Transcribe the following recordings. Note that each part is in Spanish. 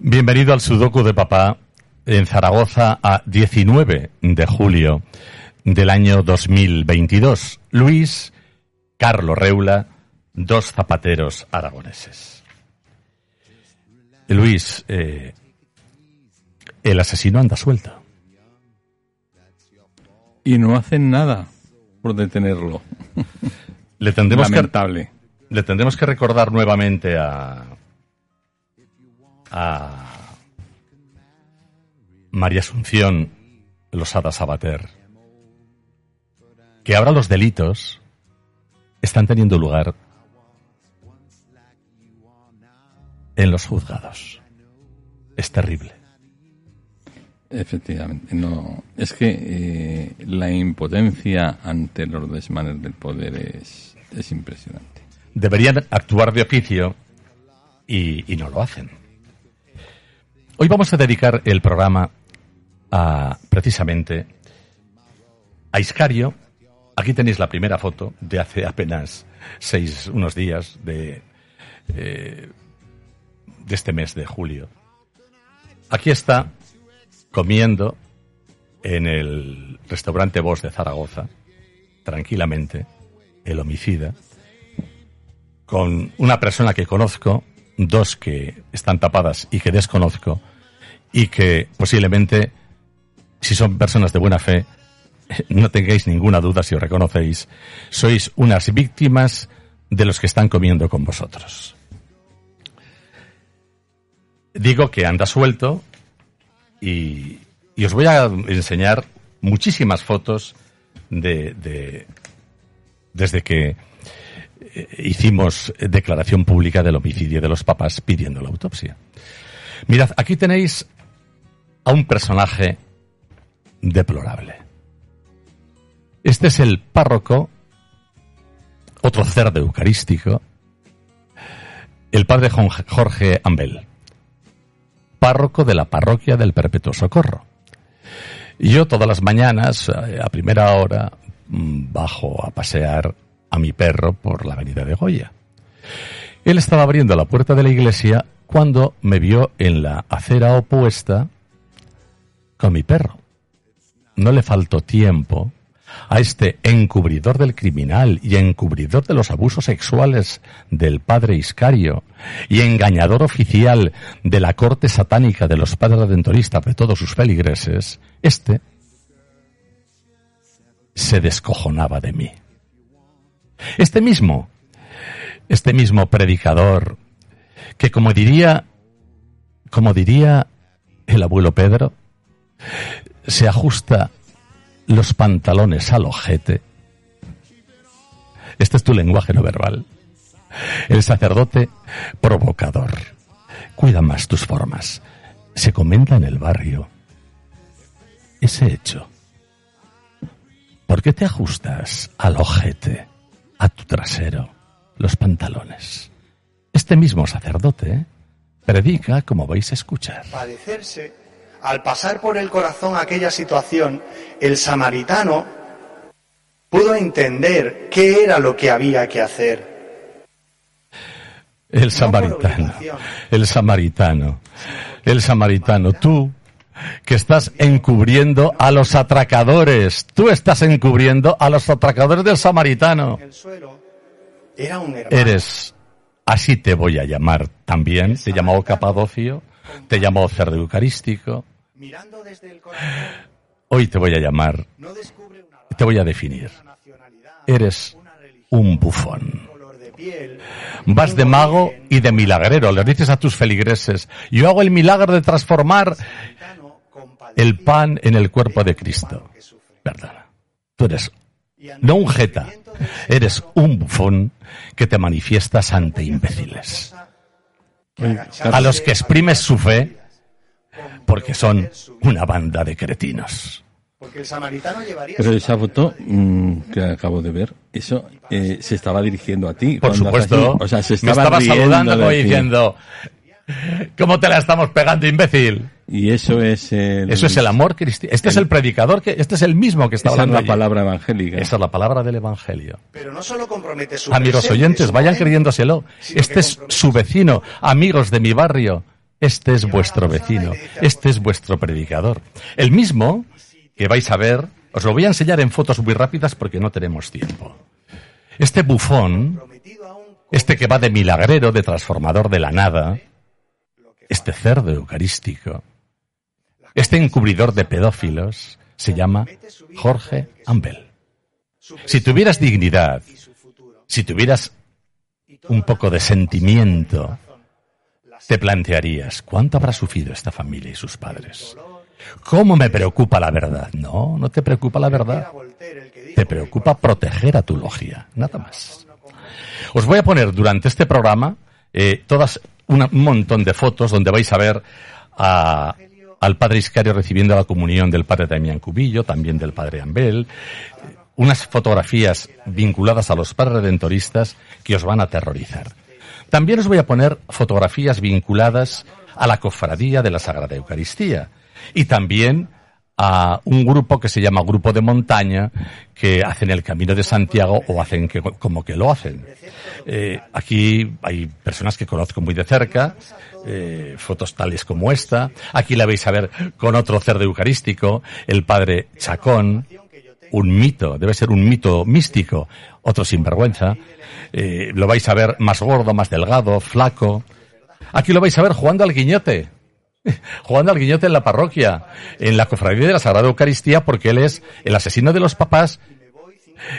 Bienvenido al Sudoku de Papá en Zaragoza a 19 de julio del año 2022. Luis Carlos Reula, dos zapateros aragoneses. Luis, eh, el asesino anda suelto. Y no hacen nada por detenerlo. Le tendremos Lamentable. que le tendremos que recordar nuevamente a a María Asunción Losada Sabater que ahora los delitos están teniendo lugar en los juzgados. Es terrible. Efectivamente, no. Es que eh, la impotencia ante los desmanes del poder es, es impresionante. Deberían actuar de oficio y, y no lo hacen. Hoy vamos a dedicar el programa a, precisamente, a Iscario. Aquí tenéis la primera foto de hace apenas seis, unos días de, eh, de este mes de julio. Aquí está comiendo en el restaurante Bosch de Zaragoza, tranquilamente, el homicida, con una persona que conozco, dos que están tapadas y que desconozco, y que posiblemente, si son personas de buena fe, no tengáis ninguna duda si os reconocéis, sois unas víctimas de los que están comiendo con vosotros. Digo que anda suelto y, os voy a enseñar muchísimas fotos de, de desde que eh, hicimos declaración pública del homicidio de los papás pidiendo la autopsia. Mirad, aquí tenéis a un personaje deplorable. Este es el párroco, otro cerdo eucarístico, el padre Jorge Ambel, párroco de la parroquia del Perpetuo Socorro. Yo todas las mañanas, eh, a primera hora, mm, bajo a pasear a mi perro por la avenida de Goya. Él estaba abriendo la puerta de la iglesia cuando me vio en la acera opuesta con mi perro. No le faltó tiempo a este encubridor del criminal y encubridor de los abusos sexuales del padre Iscario y engañador oficial de la corte satánica de los padres redentoristas de todos sus feligreses, este se descojonaba de mí. Este mismo, este mismo predicador, que como diría, como diría el abuelo Pedro, se ajusta los pantalones al ojete. Este es tu lenguaje no verbal. El sacerdote provocador. Cuida más tus formas. Se comenta en el barrio ese hecho. ¿Por qué te ajustas al ojete, a tu trasero, los pantalones? Este mismo sacerdote predica como vais a escuchar. Padecerse al pasar por el corazón aquella situación, el samaritano pudo entender qué era lo que había que hacer. El samaritano, el samaritano, el samaritano, tú que estás encubriendo a los atracadores, tú estás encubriendo a los atracadores del samaritano. Eres, así te voy a llamar también, te llamó Capadocio, te llamó cerdo eucarístico. Hoy te voy a llamar, te voy a definir. Eres un bufón. Vas de mago y de milagrero. Le dices a tus feligreses, yo hago el milagro de transformar el pan en el cuerpo de Cristo. Perdona. Tú eres no un jeta, eres un bufón que te manifiestas ante imbéciles. A los que exprimes su fe porque son una banda de cretinos. Pero esa foto mm, que acabo de ver, eso eh, se estaba dirigiendo a ti. Por supuesto. O sea, se Me estaba, estaba saludando como diciendo, ¿cómo te la estamos pegando, imbécil? Y eso es el... Eso es el amor cristiano. Este es el predicador, que este es el mismo que está Esa es hablando la allí. palabra evangélica. Esa es la palabra del Evangelio. Pero no solo compromete su Amigos presente, oyentes, su vayan creyéndoselo. Este es su vecino, amigos de mi barrio. este es vuestro vecino, este es vuestro predicador. El mismo que vais a ver, os lo voy a enseñar en fotos muy rápidas porque no tenemos tiempo. Este bufón, este que va de milagrero, de transformador de la nada, este cerdo eucarístico, este encubridor de pedófilos, se llama Jorge Ambel. Si tuvieras dignidad, si tuvieras un poco de sentimiento, te plantearías, ¿cuánto habrá sufrido esta familia y sus padres? ¿Cómo me preocupa la verdad? No, no te preocupa la verdad. Te preocupa proteger a tu logia, nada más. Os voy a poner durante este programa eh, todas un montón de fotos donde vais a ver al padre Iscario recibiendo la comunión del padre Damián Cubillo, también del padre Ambel, unas fotografías vinculadas a los padres redentoristas que os van a aterrorizar. También os voy a poner fotografías vinculadas a la cofradía de la Sagrada Eucaristía y también a un grupo que se llama Grupo de Montaña, que hacen el Camino de Santiago o hacen como que lo hacen. Eh, aquí hay personas que conozco muy de cerca, eh, fotos tales como esta. Aquí la veis a ver con otro cerdo eucarístico, el padre Chacón, un mito, debe ser un mito místico, otro sinvergüenza. Eh, lo vais a ver más gordo, más delgado, flaco. Aquí lo vais a ver jugando al guiñote. Jugando al guiñote en la parroquia, en la cofradía de la Sagrada Eucaristía, porque él es el asesino de los papás.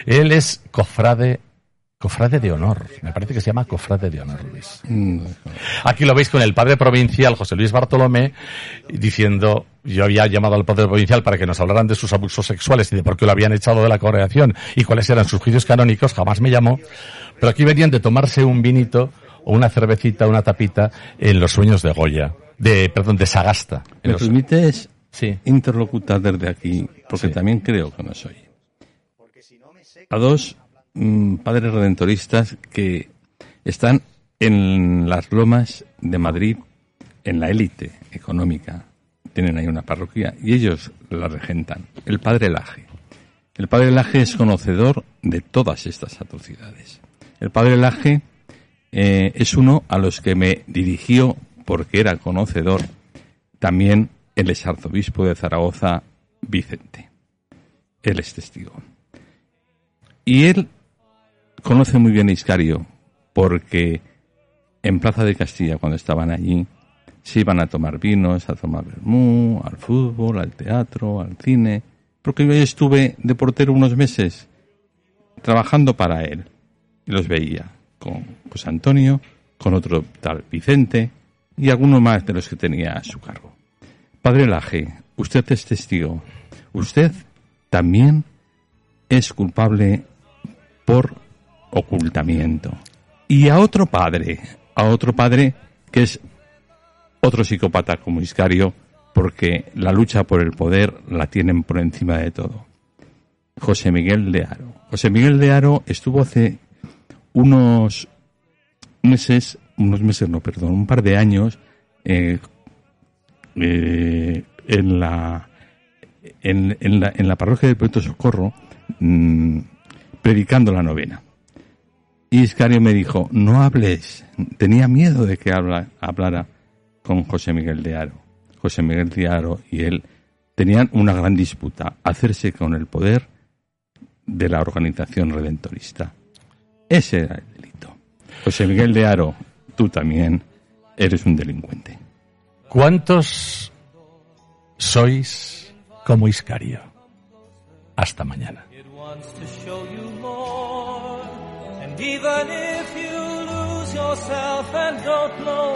Él es cofrade Cofrade de honor, me parece que se llama cofrade de honor, Luis. Aquí lo veis con el padre provincial, José Luis Bartolomé, diciendo, yo había llamado al padre provincial para que nos hablaran de sus abusos sexuales y de por qué lo habían echado de la congregación y cuáles eran sus juicios canónicos, jamás me llamó, pero aquí venían de tomarse un vinito o una cervecita, una tapita en los sueños de Goya, de, perdón, de Sagasta. ¿Me permites sí. interlocutar desde aquí? Porque también creo que no soy. A dos Mm, padres redentoristas que están en las lomas de Madrid, en la élite económica. Tienen ahí una parroquia y ellos la regentan. El padre Laje. El padre Laje es conocedor de todas estas atrocidades. El padre Laje eh, es uno a los que me dirigió porque era conocedor también el exarzobispo de Zaragoza, Vicente. Él es testigo. Y él conoce muy bien a Iscario porque en Plaza de Castilla, cuando estaban allí, se iban a tomar vinos, a tomar vermú, al fútbol, al teatro, al cine, porque yo estuve de portero unos meses trabajando para él y los veía con José Antonio, con otro tal Vicente y alguno más de los que tenía a su cargo. Padre Laje, usted es testigo. Usted también es culpable por ocultamiento. Y a otro padre, a otro padre que es otro psicópata como Iscario, porque la lucha por el poder la tienen por encima de todo. José Miguel de Aro. José Miguel de Aro estuvo hace unos meses, unos meses no, perdón, un par de años eh, eh, en la en, la, en la parroquia del Puerto Socorro mm, predicando la novena. Y Iscario me dijo, no hables. Tenía miedo de que habla, hablara con José Miguel de Aro. José Miguel de Aro y él tenían una gran disputa, hacerse con el poder de la organización redentorista. Ese era el delito. José Miguel de Aro, tú también eres un delincuente. ¿Cuántos sois como Iscario? Hasta mañana.